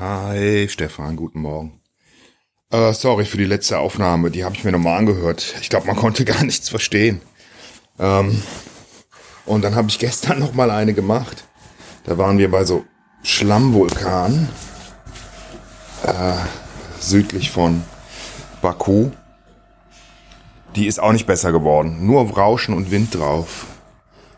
Hi Stefan, guten Morgen. Äh, sorry für die letzte Aufnahme, die habe ich mir nochmal angehört. Ich glaube, man konnte gar nichts verstehen. Ähm, und dann habe ich gestern nochmal eine gemacht. Da waren wir bei so Schlammvulkanen äh, südlich von Baku. Die ist auch nicht besser geworden. Nur Rauschen und Wind drauf.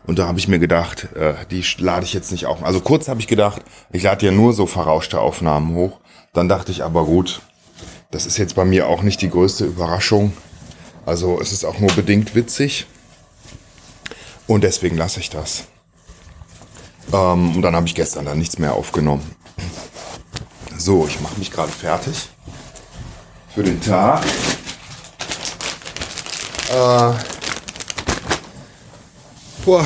Und da habe ich mir gedacht, äh, die lade ich jetzt nicht auf. Also kurz habe ich gedacht, ich lade ja nur so verrauschte Aufnahmen hoch. Dann dachte ich aber gut, das ist jetzt bei mir auch nicht die größte Überraschung. Also es ist auch nur bedingt witzig. Und deswegen lasse ich das. Ähm, und dann habe ich gestern dann nichts mehr aufgenommen. So, ich mache mich gerade fertig für den Tag. Äh, boah.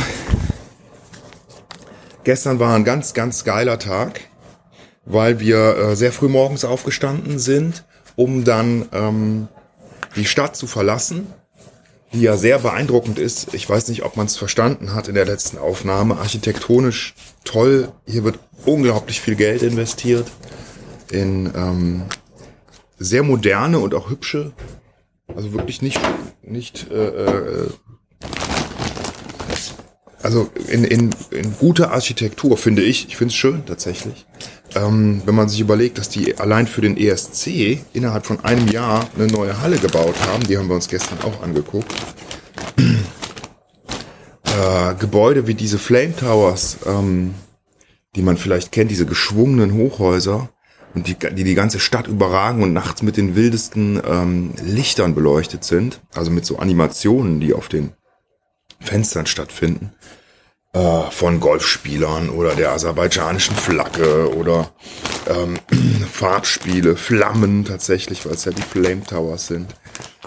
Gestern war ein ganz, ganz geiler Tag, weil wir äh, sehr früh morgens aufgestanden sind, um dann ähm, die Stadt zu verlassen, die ja sehr beeindruckend ist. Ich weiß nicht, ob man es verstanden hat in der letzten Aufnahme. Architektonisch toll. Hier wird unglaublich viel Geld investiert in ähm, sehr moderne und auch hübsche, also wirklich nicht, nicht äh, äh, also in, in, in gute Architektur finde ich, ich finde es schön tatsächlich. Ähm, wenn man sich überlegt, dass die allein für den ESC innerhalb von einem Jahr eine neue Halle gebaut haben, die haben wir uns gestern auch angeguckt. Äh, Gebäude wie diese Flame Towers, ähm, die man vielleicht kennt, diese geschwungenen Hochhäuser, und die, die die ganze Stadt überragen und nachts mit den wildesten ähm, Lichtern beleuchtet sind, also mit so Animationen, die auf den Fenstern stattfinden, äh, von Golfspielern oder der aserbaidschanischen Flagge oder ähm, Farbspiele, Flammen tatsächlich, weil es ja die Flame Towers sind.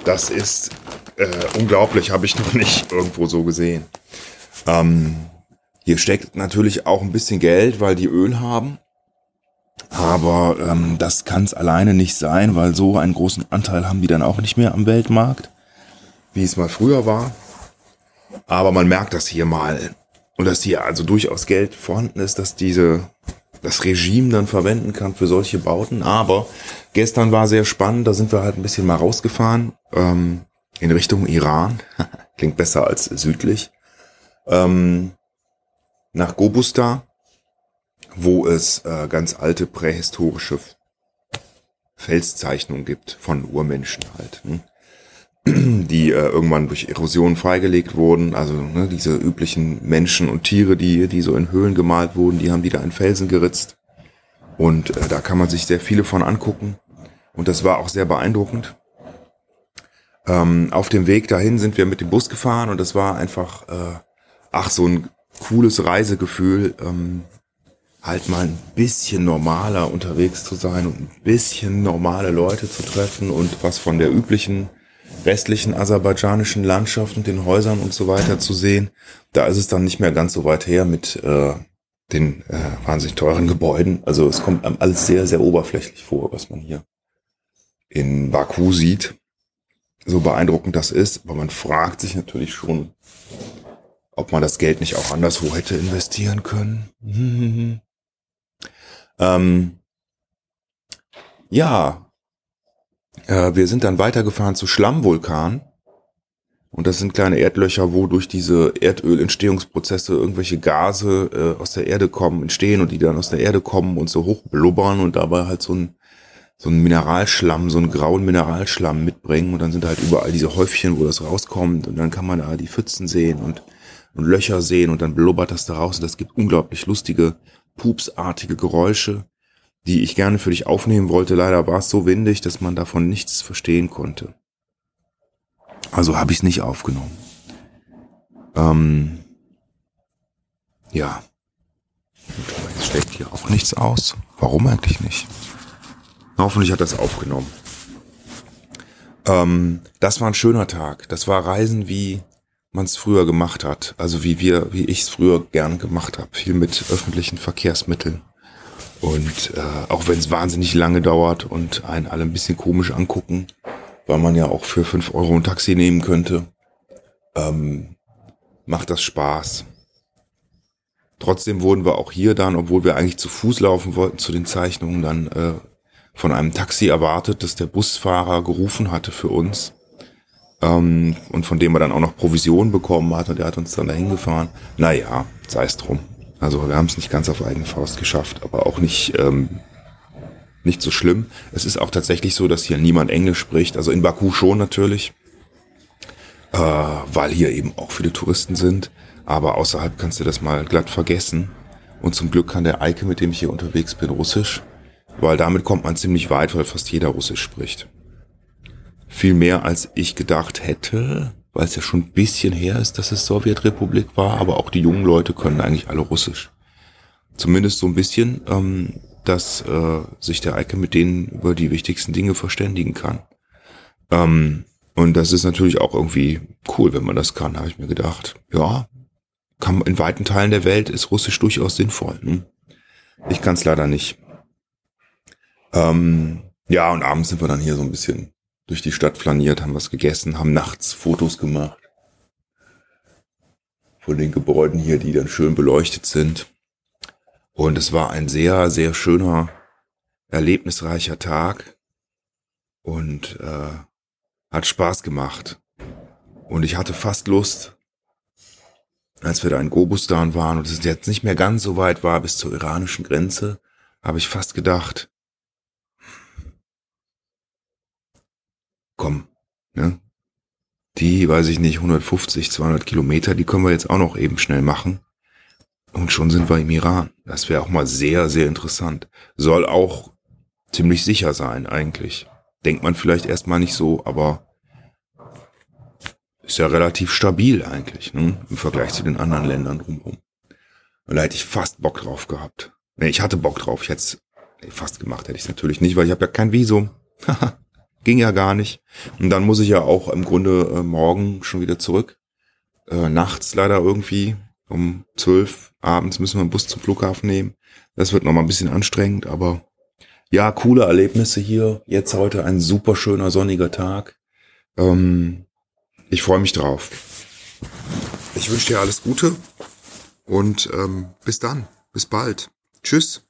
Das ist äh, unglaublich, habe ich noch nicht irgendwo so gesehen. Ähm, hier steckt natürlich auch ein bisschen Geld, weil die Öl haben. Aber ähm, das kann es alleine nicht sein, weil so einen großen Anteil haben die dann auch nicht mehr am Weltmarkt, wie es mal früher war. Aber man merkt das hier mal und dass hier also durchaus Geld vorhanden ist, dass diese das Regime dann verwenden kann für solche Bauten. Aber gestern war sehr spannend, da sind wir halt ein bisschen mal rausgefahren ähm, in Richtung Iran. Klingt besser als südlich. Ähm, nach Gobustar wo es äh, ganz alte prähistorische Felszeichnungen gibt von Urmenschen halt, ne? Die äh, irgendwann durch Erosion freigelegt wurden. Also ne, diese üblichen Menschen und Tiere, die, die so in Höhlen gemalt wurden, die haben die da in Felsen geritzt. Und äh, da kann man sich sehr viele von angucken. Und das war auch sehr beeindruckend. Ähm, auf dem Weg dahin sind wir mit dem Bus gefahren und das war einfach, äh, ach, so ein cooles Reisegefühl. Ähm, halt mal ein bisschen normaler unterwegs zu sein und ein bisschen normale Leute zu treffen und was von der üblichen restlichen aserbaidschanischen Landschaft und den Häusern und so weiter zu sehen. Da ist es dann nicht mehr ganz so weit her mit äh, den äh, wahnsinnig teuren Gebäuden. Also es kommt einem alles sehr, sehr oberflächlich vor, was man hier in Baku sieht. So beeindruckend das ist, aber man fragt sich natürlich schon, ob man das Geld nicht auch anderswo hätte investieren können. Ähm, ja, äh, wir sind dann weitergefahren zu Schlammvulkan. Und das sind kleine Erdlöcher, wo durch diese Erdölentstehungsprozesse irgendwelche Gase äh, aus der Erde kommen, entstehen und die dann aus der Erde kommen und so hoch blubbern und dabei halt so ein, so ein Mineralschlamm, so einen grauen Mineralschlamm mitbringen. Und dann sind halt überall diese Häufchen, wo das rauskommt. Und dann kann man da die Pfützen sehen und, und Löcher sehen und dann blubbert das da raus. Und das gibt unglaublich lustige pupsartige Geräusche, die ich gerne für dich aufnehmen wollte. Leider war es so windig, dass man davon nichts verstehen konnte. Also habe ich es nicht aufgenommen. Ähm, ja. Jetzt schlägt hier auch nichts aus. Warum eigentlich nicht? Hoffentlich hat das aufgenommen. Ähm, das war ein schöner Tag. Das war Reisen wie man es früher gemacht hat. Also wie wir, wie ich es früher gern gemacht habe. Viel mit öffentlichen Verkehrsmitteln. Und äh, auch wenn es wahnsinnig lange dauert und einen alle ein bisschen komisch angucken, weil man ja auch für fünf Euro ein Taxi nehmen könnte, ähm, macht das Spaß. Trotzdem wurden wir auch hier dann, obwohl wir eigentlich zu Fuß laufen wollten zu den Zeichnungen, dann äh, von einem Taxi erwartet, dass der Busfahrer gerufen hatte für uns ähm, und von dem er dann auch noch Provision bekommen hat und der hat uns dann dahin gefahren. Naja, sei es drum. Also wir haben es nicht ganz auf eigene Faust geschafft, aber auch nicht, ähm, nicht so schlimm. Es ist auch tatsächlich so, dass hier niemand Englisch spricht. Also in Baku schon natürlich, äh, weil hier eben auch viele Touristen sind. Aber außerhalb kannst du das mal glatt vergessen. Und zum Glück kann der Eike, mit dem ich hier unterwegs bin, Russisch, weil damit kommt man ziemlich weit, weil fast jeder Russisch spricht. Viel mehr als ich gedacht hätte, weil es ja schon ein bisschen her ist, dass es Sowjetrepublik war, aber auch die jungen Leute können eigentlich alle Russisch. Zumindest so ein bisschen, ähm, dass äh, sich der Eike mit denen über die wichtigsten Dinge verständigen kann. Ähm, und das ist natürlich auch irgendwie cool, wenn man das kann, habe ich mir gedacht. Ja, kann in weiten Teilen der Welt ist Russisch durchaus sinnvoll. Hm? Ich kann es leider nicht. Ähm, ja, und abends sind wir dann hier so ein bisschen durch die Stadt flaniert, haben was gegessen, haben nachts Fotos gemacht von den Gebäuden hier, die dann schön beleuchtet sind. Und es war ein sehr, sehr schöner, erlebnisreicher Tag und äh, hat Spaß gemacht. Und ich hatte fast Lust, als wir da in Gobustan waren und es jetzt nicht mehr ganz so weit war bis zur iranischen Grenze, habe ich fast gedacht, komm, ne? Die, weiß ich nicht, 150, 200 Kilometer, die können wir jetzt auch noch eben schnell machen. Und schon sind wir im Iran. Das wäre auch mal sehr, sehr interessant. Soll auch ziemlich sicher sein, eigentlich. Denkt man vielleicht erstmal nicht so, aber ist ja relativ stabil eigentlich, ne? Im Vergleich zu den anderen Ländern drumherum. Und da hätte ich fast Bock drauf gehabt. Nee, ich hatte Bock drauf. Ich hätte es fast gemacht, hätte ich es natürlich nicht, weil ich habe ja kein Visum. Ging ja gar nicht. Und dann muss ich ja auch im Grunde äh, morgen schon wieder zurück. Äh, nachts leider irgendwie. Um zwölf abends müssen wir einen Bus zum Flughafen nehmen. Das wird nochmal ein bisschen anstrengend, aber ja, coole Erlebnisse hier. Jetzt heute ein super schöner sonniger Tag. Ähm, ich freue mich drauf. Ich wünsche dir alles Gute und ähm, bis dann. Bis bald. Tschüss.